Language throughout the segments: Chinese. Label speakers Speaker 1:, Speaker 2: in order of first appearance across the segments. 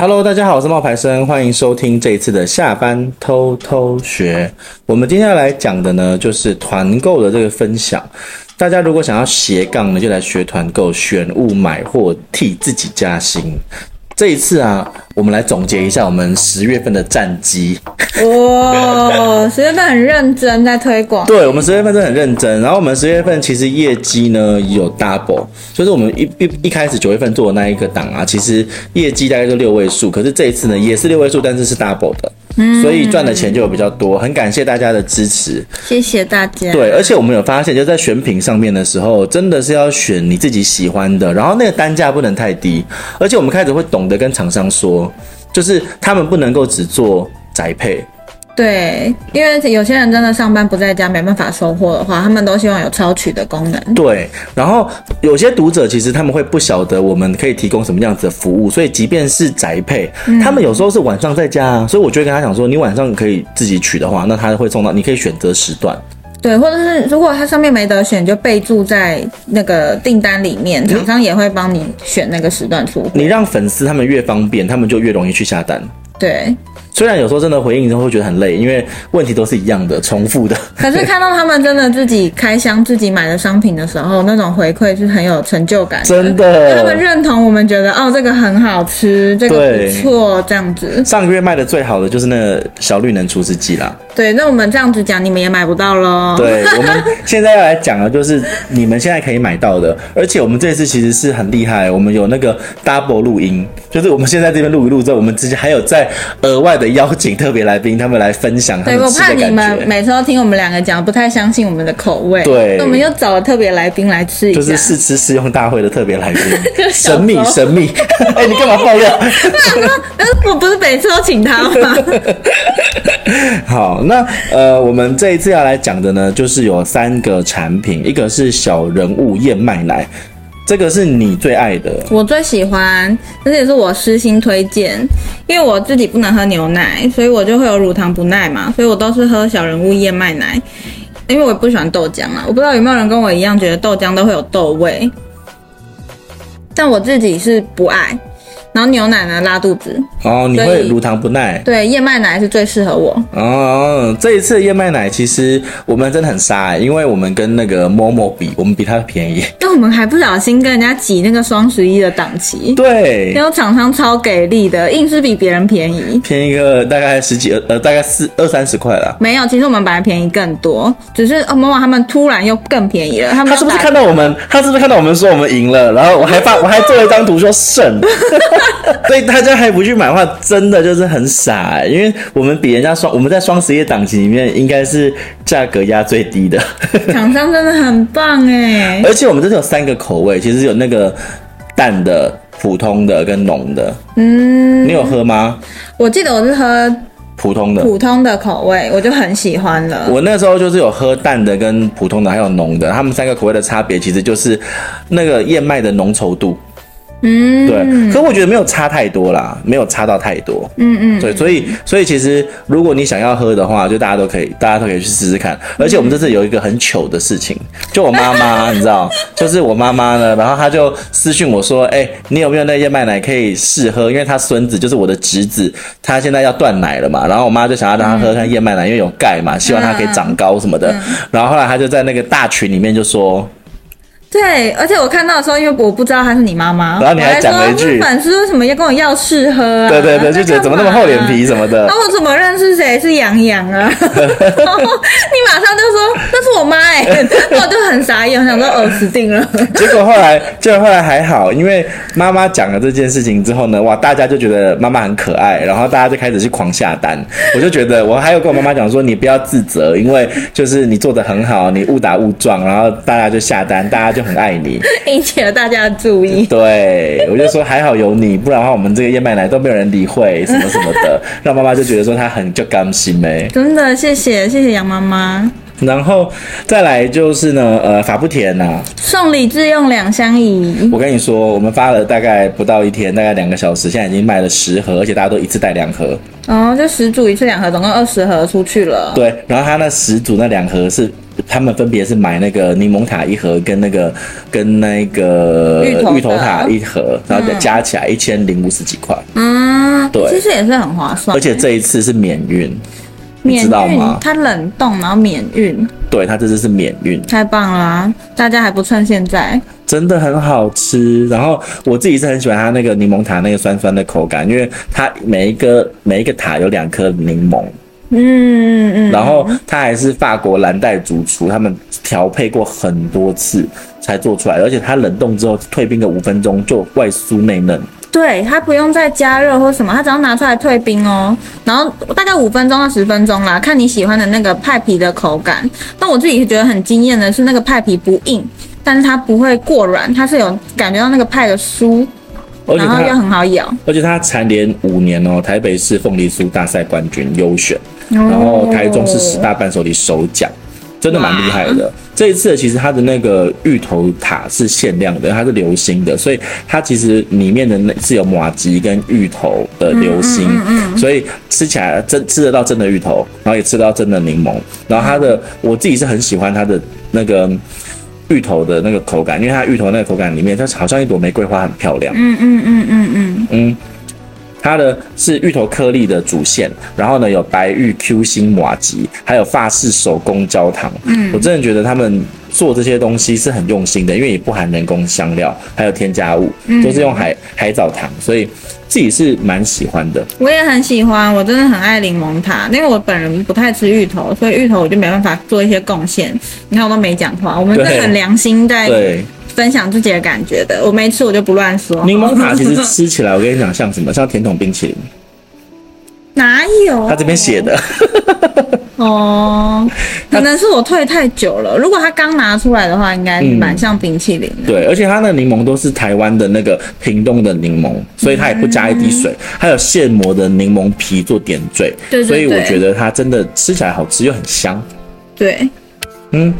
Speaker 1: Hello，大家好，我是冒牌生，欢迎收听这一次的下班偷偷学。我们今天要来讲的呢，就是团购的这个分享。大家如果想要斜杠呢，就来学团购，选物买货，替自己加薪。这一次啊，我们来总结一下我们十月份的战绩。
Speaker 2: 哇，十月份很认真在推广。
Speaker 1: 对，我们十月份真的很认真。然后我们十月份其实业绩呢有 double，就是我们一一一开始九月份做的那一个档啊，其实业绩大概就六位数。可是这一次呢也是六位数，但是是 double 的。所以赚的钱就有比较多，很感谢大家的支持，
Speaker 2: 谢谢大家。
Speaker 1: 对，而且我们有发现，就在选品上面的时候，真的是要选你自己喜欢的，然后那个单价不能太低，而且我们开始会懂得跟厂商说，就是他们不能够只做宅配。
Speaker 2: 对，因为有些人真的上班不在家，没办法收货的话，他们都希望有超取的功能。
Speaker 1: 对，然后有些读者其实他们会不晓得我们可以提供什么样子的服务，所以即便是宅配，嗯、他们有时候是晚上在家啊，所以我就会跟他讲说，你晚上可以自己取的话，那他会送到，你可以选择时段。
Speaker 2: 对，或者是如果他上面没得选，就备注在那个订单里面，厂商也会帮你选那个时段出货。
Speaker 1: 你让粉丝他们越方便，他们就越容易去下单。
Speaker 2: 对。
Speaker 1: 虽然有时候真的回应之后会觉得很累，因为问题都是一样的、重复的。
Speaker 2: 可是看到他们真的自己开箱、自己买的商品的时候，那种回馈是很有成就感的。
Speaker 1: 真的，
Speaker 2: 他们认同我们，觉得哦，这个很好吃，这个不错，这样子。
Speaker 1: 上个月卖的最好的就是那个小绿能除湿机啦。对，
Speaker 2: 那我们这样子讲，你们也买不到喽。
Speaker 1: 对，我们现在要来讲的，就是你们现在可以买到的，而且我们这次其实是很厉害，我们有那个 double 录音，就是我们现在这边录一录之后，我们直接还有在额外的。邀请特别来宾，他们来分享他们吃的感觉。
Speaker 2: 对，我怕你们每次都听我们两个讲，不太相信我们的口味。
Speaker 1: 对，
Speaker 2: 那我们又找了特别来宾来吃一下，
Speaker 1: 就是试吃试用大会的特别来宾，神秘神秘。哎、欸，你干嘛爆料？
Speaker 2: 我不是每次都请他吗？
Speaker 1: 好，那呃，我们这一次要来讲的呢，就是有三个产品，一个是小人物燕麦奶。这个是你最爱的，
Speaker 2: 我最喜欢，而且是我私心推荐，因为我自己不能喝牛奶，所以我就会有乳糖不耐嘛，所以我都是喝小人物燕麦奶，因为我不喜欢豆浆啊，我不知道有没有人跟我一样觉得豆浆都会有豆味，但我自己是不爱。然后牛奶呢，拉肚子
Speaker 1: 哦，你会乳糖不耐。
Speaker 2: 对，燕麦奶是最适合我。
Speaker 1: 哦，这一次的燕麦奶其实我们真的很杀，因为我们跟那个 Momo 比，我们比它便宜。
Speaker 2: 但我们还不小心跟人家挤那个双十一的档期。
Speaker 1: 对，
Speaker 2: 然后厂商超给力的，硬是比别人便宜，
Speaker 1: 便宜个大概十几呃，大概四二三十块啦。
Speaker 2: 没有，其实我们本来便宜更多，只是哦，Momo 他们突然又更便宜了。他们
Speaker 1: 他是不是看到我们？他是不是看到我们说我们赢了？然后我还发，我还做了一张图说胜。所以大家还不去买的话，真的就是很傻欸，因为我们比人家双，我们在双十一档期里面应该是价格压最低的。
Speaker 2: 厂商真的很棒哎！
Speaker 1: 而且我们这里有三个口味，其实有那个淡的、普通的跟浓的。嗯，你有喝吗？
Speaker 2: 我记得我是喝
Speaker 1: 普通的，
Speaker 2: 普通的口味，我就很喜欢了。
Speaker 1: 我那时候就是有喝淡的跟普通的，还有浓的。他们三个口味的差别其实就是那个燕麦的浓稠度。嗯，对，可我觉得没有差太多啦，没有差到太多。嗯嗯，对，所以所以其实如果你想要喝的话，就大家都可以，大家都可以去试试看。而且我们这次有一个很糗的事情，就我妈妈，你知道，就是我妈妈呢，然后她就私讯我说，哎、欸，你有没有那燕麦奶可以试喝？因为她孙子就是我的侄子，他现在要断奶了嘛，然后我妈就想要让他喝看燕麦奶，因为有钙嘛，希望他可以长高什么的。然后后来他就在那个大群里面就说。
Speaker 2: 对，而且我看到的时候，因为我不知道她是你妈妈，
Speaker 1: 然后你还讲了一句，
Speaker 2: 粉丝为什么要跟我要试喝啊？
Speaker 1: 对对对，就觉得怎么那么厚脸皮什么的。
Speaker 2: 那我怎么认识谁是杨洋啊？然后你马上就说那是我妈哎、欸，我就很傻眼，我想说哦死定了。
Speaker 1: 结果后来，结果后来还好，因为妈妈讲了这件事情之后呢，哇，大家就觉得妈妈很可爱，然后大家就开始去狂下单。我就觉得我还有跟我妈妈讲说，你不要自责，因为就是你做的很好，你误打误撞，然后大家就下单，大家就。很爱你，
Speaker 2: 引起了大家的注意。
Speaker 1: 对，我就说还好有你，不然的话我们这个燕麦奶都没有人理会什么什么的，让妈妈就觉得说她很就甘心呗。
Speaker 2: 真的，谢谢谢谢杨妈妈。
Speaker 1: 然后再来就是呢，呃，法不甜呐、啊，
Speaker 2: 送礼自用两相宜。
Speaker 1: 我跟你说，我们发了大概不到一天，大概两个小时，现在已经卖了十盒，而且大家都一次带两盒。
Speaker 2: 哦，就十组一次两盒，总共二十盒出去了。
Speaker 1: 对，然后他那十组那两盒是。他们分别是买那个柠檬塔一盒，跟那个跟那个芋头塔一盒，然后再加起来一千零五十几块。
Speaker 2: 嗯，
Speaker 1: 对，
Speaker 2: 其实也是很划算。
Speaker 1: 而且这一次是免运，
Speaker 2: 免运，
Speaker 1: 知道吗？
Speaker 2: 它冷冻然后免运。
Speaker 1: 对，它这次是免运，
Speaker 2: 太棒了啊！大家还不趁现在，
Speaker 1: 真的很好吃。然后我自己是很喜欢它那个柠檬塔那个酸酸的口感，因为它每一个每一个塔有两颗柠檬。嗯然后它还是法国蓝带主厨，他们调配过很多次才做出来，而且它冷冻之后退冰个五分钟就外酥内嫩。
Speaker 2: 对，它不用再加热或什么，它只要拿出来退冰哦，然后大概五分钟到十分钟啦，看你喜欢的那个派皮的口感。但我自己觉得很惊艳的是那个派皮不硬，但是它不会过软，它是有感觉到那个派的酥。然后又很好咬，
Speaker 1: 而且它蝉联五年哦，台北市凤梨酥大赛冠军优选，然后台中是十大伴手礼首奖，真的蛮厉害的。这一次其实它的那个芋头塔是限量的，它是流心的，所以它其实里面的那是有马吉跟芋头的流心，所以吃起来真吃得到真的芋头，然后也吃得到真的柠檬，然后它的我自己是很喜欢它的那个。芋头的那个口感，因为它芋头那个口感里面，它好像一朵玫瑰花，很漂亮。嗯嗯嗯嗯嗯嗯，它的是芋头颗粒的主线，然后呢有白玉 Q 心麻吉，还有法式手工焦糖。嗯，我真的觉得他们做这些东西是很用心的，因为也不含人工香料，还有添加物，都是用海海藻糖，所以。自己是蛮喜欢的，
Speaker 2: 我也很喜欢，我真的很爱柠檬塔，因为我本人不太吃芋头，所以芋头我就没办法做一些贡献。你看我都没讲话，我们是很良心在分享自己的感觉的。我没吃我就不乱说。
Speaker 1: 柠檬塔其实吃起来，我跟你讲像什么？像甜筒冰淇淋。
Speaker 2: 哪有？
Speaker 1: 他这边写的
Speaker 2: 哦，可能是我退太久了。如果他刚拿出来的话，应该蛮像冰淇淋的。
Speaker 1: 嗯。对，而且它的柠檬都是台湾的那个屏东的柠檬，所以它也不加一滴水，嗯、还有现磨的柠檬皮做点缀。对，对，对，所以我觉得它真的吃起来好吃又很香。
Speaker 2: 对，
Speaker 1: 嗯，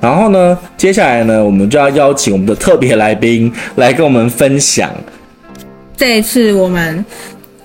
Speaker 1: 然后呢，接下来呢，我们就要邀请我们的特别来宾来跟我们分享
Speaker 2: 这一次我们。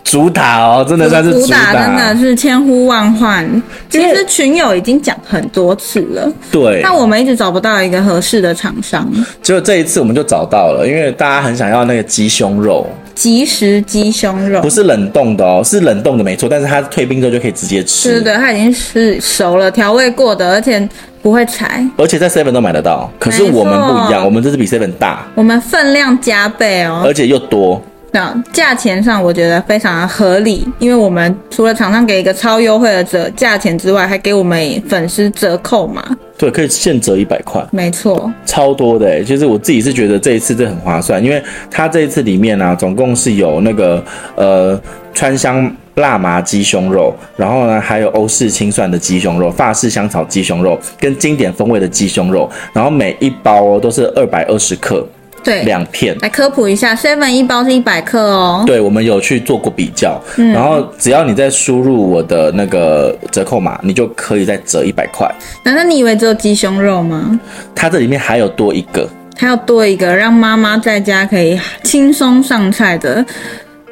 Speaker 1: 主打哦，真的算是主打，
Speaker 2: 真的是千呼万唤。其实群友已经讲很多次了，
Speaker 1: 对，
Speaker 2: 但我们一直找不到一个合适的厂商。
Speaker 1: 结果这一次我们就找到了，因为大家很想要那个鸡胸肉，
Speaker 2: 即食鸡胸肉，
Speaker 1: 不是冷冻的哦，是冷冻的没错，但是它退冰之后就可以直接吃。
Speaker 2: 是的，它已经是熟了，调味过的，而且不会柴，
Speaker 1: 而且在 Seven 都买得到。可是我们不一样，我们这是比 Seven 大，
Speaker 2: 我们分量加倍哦，
Speaker 1: 而且又多。
Speaker 2: 那价钱上我觉得非常的合理，因为我们除了厂商给一个超优惠的折价钱之外，还给我们粉丝折扣嘛。
Speaker 1: 对，可以现折一百块。
Speaker 2: 没错，
Speaker 1: 超多的哎，其实我自己是觉得这一次这很划算，因为它这一次里面呢、啊，总共是有那个呃川香辣麻鸡胸肉，然后呢还有欧式清蒜的鸡胸肉、法式香草鸡胸肉跟经典风味的鸡胸肉，然后每一包哦都是二百二十克。
Speaker 2: 对，
Speaker 1: 两片
Speaker 2: 来科普一下，seven 一包是一百克哦。
Speaker 1: 对，我们有去做过比较，嗯、然后只要你再输入我的那个折扣码，你就可以再折一百块。
Speaker 2: 难道你以为只有鸡胸肉吗？
Speaker 1: 它这里面还有多一个，
Speaker 2: 还有多一个让妈妈在家可以轻松上菜的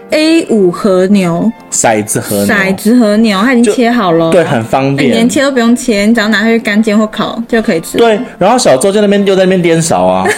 Speaker 2: A 五和牛
Speaker 1: 骰子和牛
Speaker 2: 骰子和牛，它已经切好了，
Speaker 1: 对，很方便，
Speaker 2: 连切都不用切，你只要拿去干煎或烤就可以吃。
Speaker 1: 对，然后小周在那边就在那边颠勺啊。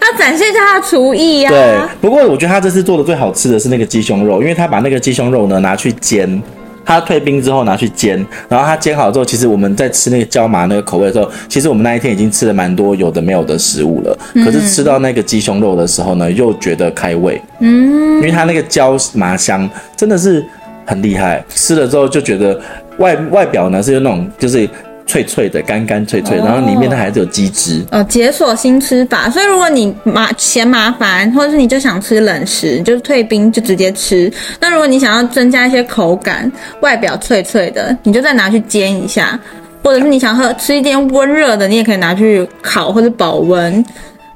Speaker 2: 他展现一下他的厨艺呀。
Speaker 1: 对，不过我觉得他这次做的最好吃的是那个鸡胸肉，因为他把那个鸡胸肉呢拿去煎，他退冰之后拿去煎，然后他煎好之后，其实我们在吃那个椒麻那个口味的时候，其实我们那一天已经吃了蛮多有的没有的食物了，可是吃到那个鸡胸肉的时候呢，又觉得开胃，嗯，因为它那个椒麻香真的是很厉害，吃了之后就觉得外外表呢是有那种就是。脆脆的，干干脆脆，然后里面它还是有鸡汁
Speaker 2: 哦。解锁新吃法，所以如果你麻嫌麻烦，或者是你就想吃冷食，就是退冰就直接吃。那如果你想要增加一些口感，外表脆脆的，你就再拿去煎一下，或者是你想喝吃一点温热的，你也可以拿去烤或者保温。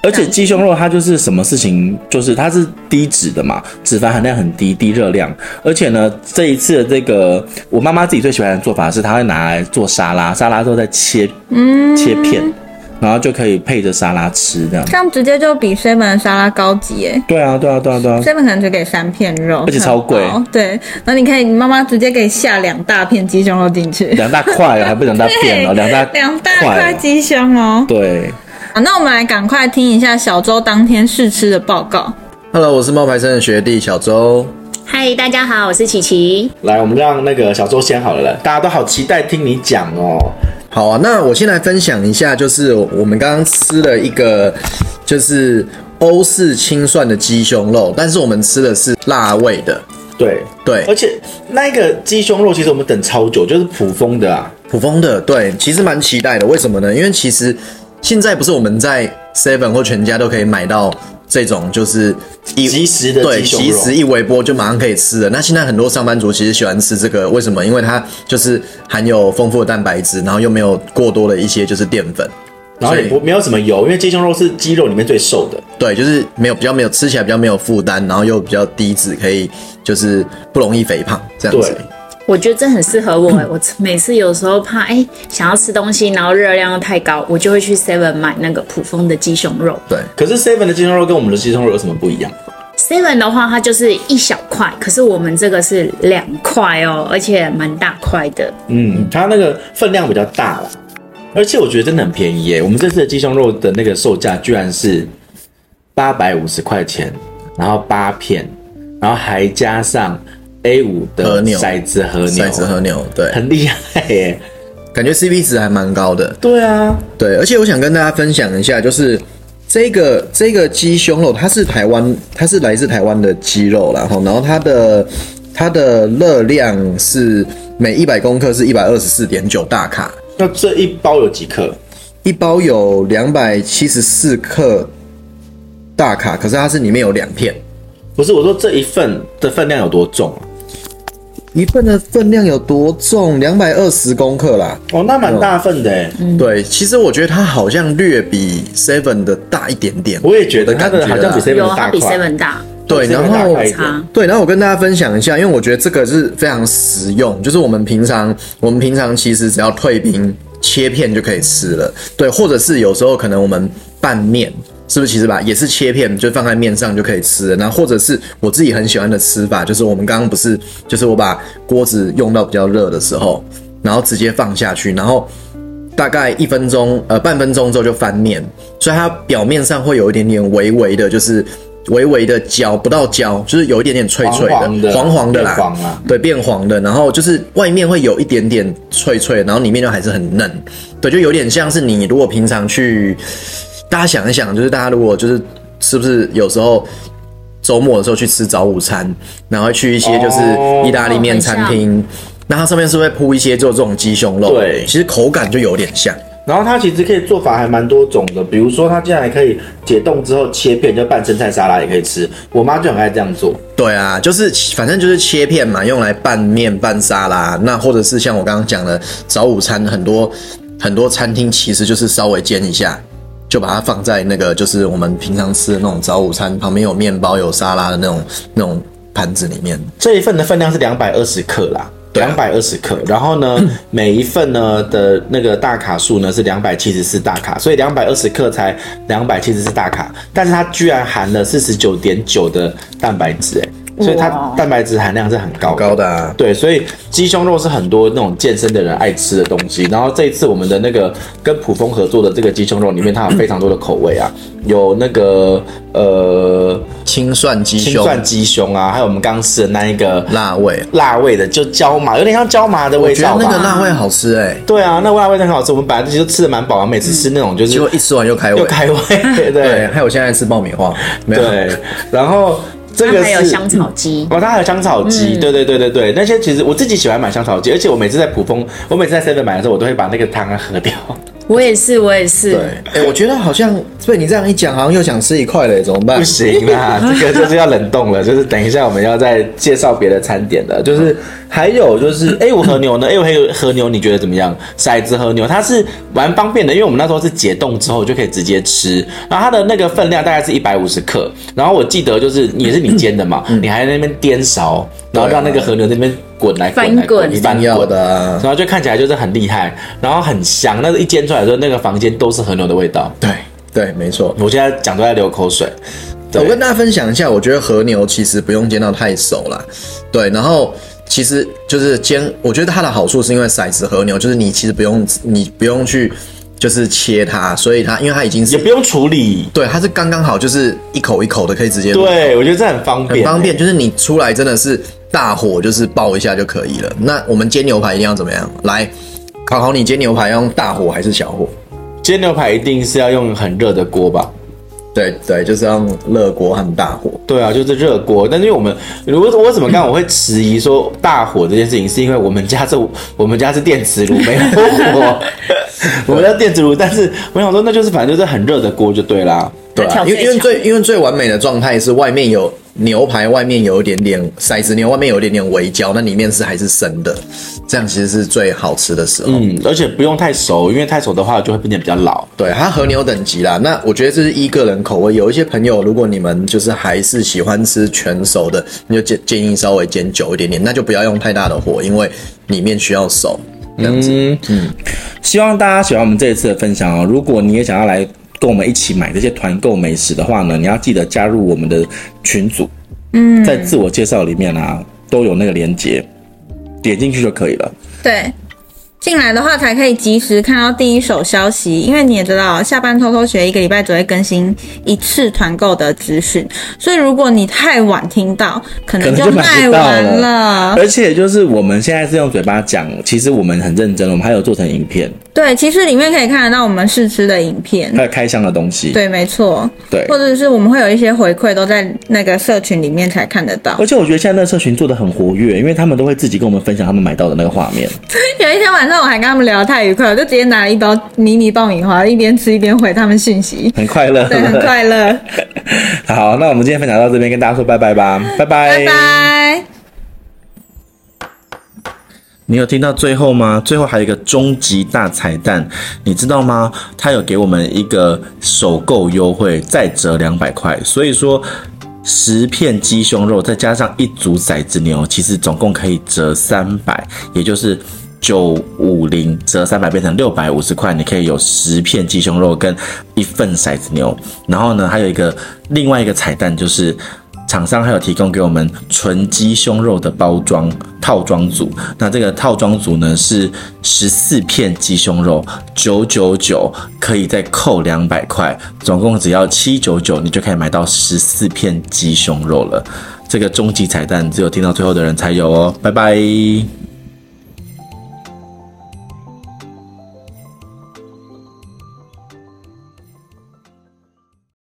Speaker 1: 而且鸡胸肉它就是什么事情，就是它是低脂的嘛，脂肪含量很低，低热量。而且呢，这一次的这个我妈妈自己最喜欢的做法是，她会拿来做沙拉，沙拉之后再切，嗯，切片，然后就可以配着沙拉吃这样。
Speaker 2: 这样直接就比 seven 的沙拉高级耶。
Speaker 1: 对啊，对啊，对啊，对啊。
Speaker 2: seven 可能只给三片肉，
Speaker 1: 而且超贵。
Speaker 2: 对，然后你可以，你妈妈直接给下两大片鸡胸肉进去，
Speaker 1: 两大块还不两大片 哦，两大
Speaker 2: 两大块鸡胸哦。
Speaker 1: 对。
Speaker 2: 好，那我们来赶快听一下小周当天试吃的报告。
Speaker 3: Hello，我是冒牌生的学弟小周。
Speaker 4: 嗨，大家好，我是琪琪。
Speaker 1: 来，我们让那个小周先好了了，大家都好期待听你讲哦。
Speaker 3: 好啊，那我先来分享一下，就是我们刚刚吃了一个就是欧式清涮的鸡胸肉，但是我们吃的是辣味的。
Speaker 1: 对对，而且那个鸡胸肉其实我们等超久，就是普丰的啊，
Speaker 3: 普丰的。对，其实蛮期待的。为什么呢？因为其实现在不是我们在 Seven 或全家都可以买到。这种就是一
Speaker 1: 即时的
Speaker 3: 对，即时一微波就马上可以吃的。那现在很多上班族其实喜欢吃这个，为什么？因为它就是含有丰富的蛋白质，然后又没有过多的一些就是淀粉，
Speaker 1: 然后也不没有什么油，因为鸡胸肉是鸡肉里面最瘦的。
Speaker 3: 对，就是没有比较没有吃起来比较没有负担，然后又比较低脂，可以就是不容易肥胖这样子。对
Speaker 4: 我觉得这很适合我，我每次有时候怕哎、欸、想要吃东西，然后热量又太高，我就会去 Seven 买那个普丰的鸡胸肉。
Speaker 3: 对，
Speaker 1: 可是 Seven 的鸡胸肉跟我们的鸡胸肉有什么不一样
Speaker 4: ？Seven 的话，它就是一小块，可是我们这个是两块哦，而且蛮大块的。
Speaker 1: 嗯，它那个分量比较大了，而且我觉得真的很便宜耶。我们这次的鸡胸肉的那个售价居然是八百五十块钱，然后八片，然后还加上。A 五的和牛骰子和牛，
Speaker 3: 骰子和牛，对，
Speaker 1: 很厉害耶，
Speaker 3: 感觉 CP 值还蛮高的。
Speaker 1: 对啊，
Speaker 3: 对，而且我想跟大家分享一下，就是这个这个鸡胸肉，它是台湾，它是来自台湾的鸡肉，然后然后它的它的热量是每一百公克是一百二十四点九大卡。
Speaker 1: 那这一包有几克？
Speaker 3: 一包有两百七十四克大卡，可是它是里面有两片。
Speaker 1: 不是，我说这一份的分量有多重啊？
Speaker 3: 一份的分量有多重？两百二十公克啦。
Speaker 1: 哦，那蛮大份的哎。
Speaker 3: 嗯，对，其实我觉得它好像略比 Seven 的大一点点。
Speaker 1: 我也觉得它的好像比 Seven 大。
Speaker 4: 比 Seven 大。
Speaker 3: 对，然后对，然后我跟大家分享一下，因为我觉得这个是非常实用，就是我们平常我们平常其实只要退冰切片就可以吃了。对，或者是有时候可能我们拌面。是不是其实吧，也是切片，就放在面上就可以吃了。然后或者是我自己很喜欢的吃法，就是我们刚刚不是，就是我把锅子用到比较热的时候，然后直接放下去，然后大概一分钟呃半分钟之后就翻面，所以它表面上会有一点点微微的，就是微微的焦，不到焦，就是有一点点脆脆的，黄黄的，黄黄的啦，
Speaker 1: 黄啊，
Speaker 3: 对，变黄的，然后就是外面会有一点点脆脆，然后里面就还是很嫩，对，就有点像是你如果平常去。大家想一想，就是大家如果就是是不是有时候周末的时候去吃早午餐，然后去一些就是意大利面餐厅，那它上面是会铺一些做这种鸡胸肉，对，其实口感就有点像。
Speaker 1: 然后它其实可以做法还蛮多种的，比如说它竟然还可以解冻之后切片，就拌生菜沙拉也可以吃。我妈就很爱这样做。
Speaker 3: 对啊，就是反正就是切片嘛，用来拌面、拌沙拉，那或者是像我刚刚讲的早午餐，很多很多餐厅其实就是稍微煎一下。就把它放在那个，就是我们平常吃的那种早午餐旁边有面包、有沙拉的那种那种盘子里面。
Speaker 1: 这一份的分量是两百二十克啦，两百二十克。然后呢，每一份呢的那个大卡数呢是两百七十四大卡，所以两百二十克才两百七十四大卡，但是它居然含了四十九点九的蛋白质，欸，所以它蛋白质含量是很高的，
Speaker 3: 高的啊。
Speaker 1: 对，所以鸡胸肉是很多那种健身的人爱吃的东西。然后这一次我们的那个跟普丰合作的这个鸡胸肉里面，它有非常多的口味啊，有那个呃
Speaker 3: 青蒜鸡胸、
Speaker 1: 青蒜鸡胸啊，还有我们刚刚吃的那一个
Speaker 3: 辣味、
Speaker 1: 辣味的，就椒麻，有点像椒麻的味道。
Speaker 3: 我觉得那个辣味好吃哎、欸。
Speaker 1: 对啊，那个辣味很好吃。我们本来其实吃的蛮饱啊，每次吃那种就是，
Speaker 3: 结果一吃完又开胃，
Speaker 1: 又开胃。对，对
Speaker 3: 还有现在吃爆米花，没有。
Speaker 1: 对，然后。这个
Speaker 4: 还有香草鸡。
Speaker 1: 哦，它还有香草鸡，嗯、对对对对对，那些其实我自己喜欢买香草鸡，而且我每次在普丰，我每次在 seven 买的时候，我都会把那个汤喝掉。
Speaker 4: 我也是，我也是。
Speaker 3: 对，哎、欸，我觉得好像被你这样一讲，好像又想吃一块了，怎么办？
Speaker 1: 不行啦，这个就是要冷冻了，就是等一下我们要再介绍别的餐点了。就是还有就是 A 五和牛呢，A 五和和牛你觉得怎么样？骰子和牛它是蛮方便的，因为我们那时候是解冻之后就可以直接吃，然后它的那个分量大概是一百五十克，然后我记得就是也是你煎的嘛，嗯、你还在那边颠勺。然后让那个和牛那边滚来滚来
Speaker 4: 翻滚，
Speaker 3: 一定要的啊，
Speaker 1: 然后就看起来就是很厉害，然后很香。那个一煎出来的时候，那个房间都是和牛的味道。
Speaker 3: 对对，没错。
Speaker 1: 我现在讲都在流口水。
Speaker 3: 我跟大家分享一下，我觉得和牛其实不用煎到太熟啦。对，然后其实就是煎，我觉得它的好处是因为骰子和牛，就是你其实不用你不用去就是切它，所以它因为它已经是
Speaker 1: 也不用处理，
Speaker 3: 对，它是刚刚好，就是一口一口的可以直接。
Speaker 1: 对，我觉得这很方便，
Speaker 3: 很方便，就是你出来真的是大火就是爆一下就可以了。那我们煎牛排一定要怎么样？来考考你，煎牛排要用大火还是小火？
Speaker 1: 煎牛排一定是要用很热的锅吧？
Speaker 3: 对对，就是要用热锅和大火。
Speaker 1: 对啊，就是热锅。但是因为我们，如果我怎么看，我会迟疑说大火这件事情，是因为我们家是，我们家是电磁炉，没有火。我们家电磁炉，但是我想说，那就是反正就是很热的锅就对啦。
Speaker 3: 对啊，因为因为最因为最完美的状态是外面有。牛排外面有一点点骰子牛，外面有一点点微焦，那里面是还是生的，这样其实是最好吃的时候。
Speaker 1: 嗯，而且不用太熟，因为太熟的话就会变得比较老。
Speaker 3: 对，它和牛等级啦，那我觉得这是依个人口味。有一些朋友，如果你们就是还是喜欢吃全熟的，你就建建议稍微煎久一点点，那就不要用太大的火，因为里面需要熟。这样子，嗯，嗯，
Speaker 1: 希望大家喜欢我们这一次的分享哦。如果你也想要来。跟我们一起买这些团购美食的话呢，你要记得加入我们的群组，嗯，在自我介绍里面啊都有那个链接，点进去就可以了。
Speaker 2: 对。进来的话才可以及时看到第一手消息，因为你也知道，下班偷偷学一个礼拜只会更新一次团购的资讯，所以如果你太晚听到，可能就卖完了。
Speaker 1: 了而且就是我们现在是用嘴巴讲，其实我们很认真，我们还有做成影片。
Speaker 2: 对，其实里面可以看得到我们试吃的影片，
Speaker 1: 还有开箱的东西。
Speaker 2: 对，没错。
Speaker 1: 对，
Speaker 2: 或者是我们会有一些回馈，都在那个社群里面才看得到。
Speaker 1: 而且我觉得现在那个社群做的很活跃，因为他们都会自己跟我们分享他们买到的那个画面。
Speaker 2: 有一天晚上。那我还跟他们聊得太愉快了，我就直接拿了一包迷你爆米花，一边吃一边回他们讯息，
Speaker 1: 很快乐，
Speaker 2: 对，很快乐。
Speaker 1: 好，那我们今天分享到这边，跟大家说拜拜吧，拜拜，
Speaker 2: 拜拜。
Speaker 1: 你有听到最后吗？最后还有一个终极大彩蛋，你知道吗？他有给我们一个首购优惠，再折两百块，所以说十片鸡胸肉再加上一组骰子牛，其实总共可以折三百，也就是。九五零折三百变成六百五十块，你可以有十片鸡胸肉跟一份骰子牛。然后呢，还有一个另外一个彩蛋，就是厂商还有提供给我们纯鸡胸肉的包装套装组。那这个套装组呢是十四片鸡胸肉，九九九可以再扣两百块，总共只要七九九，你就可以买到十四片鸡胸肉了。这个终极彩蛋只有听到最后的人才有哦，拜拜。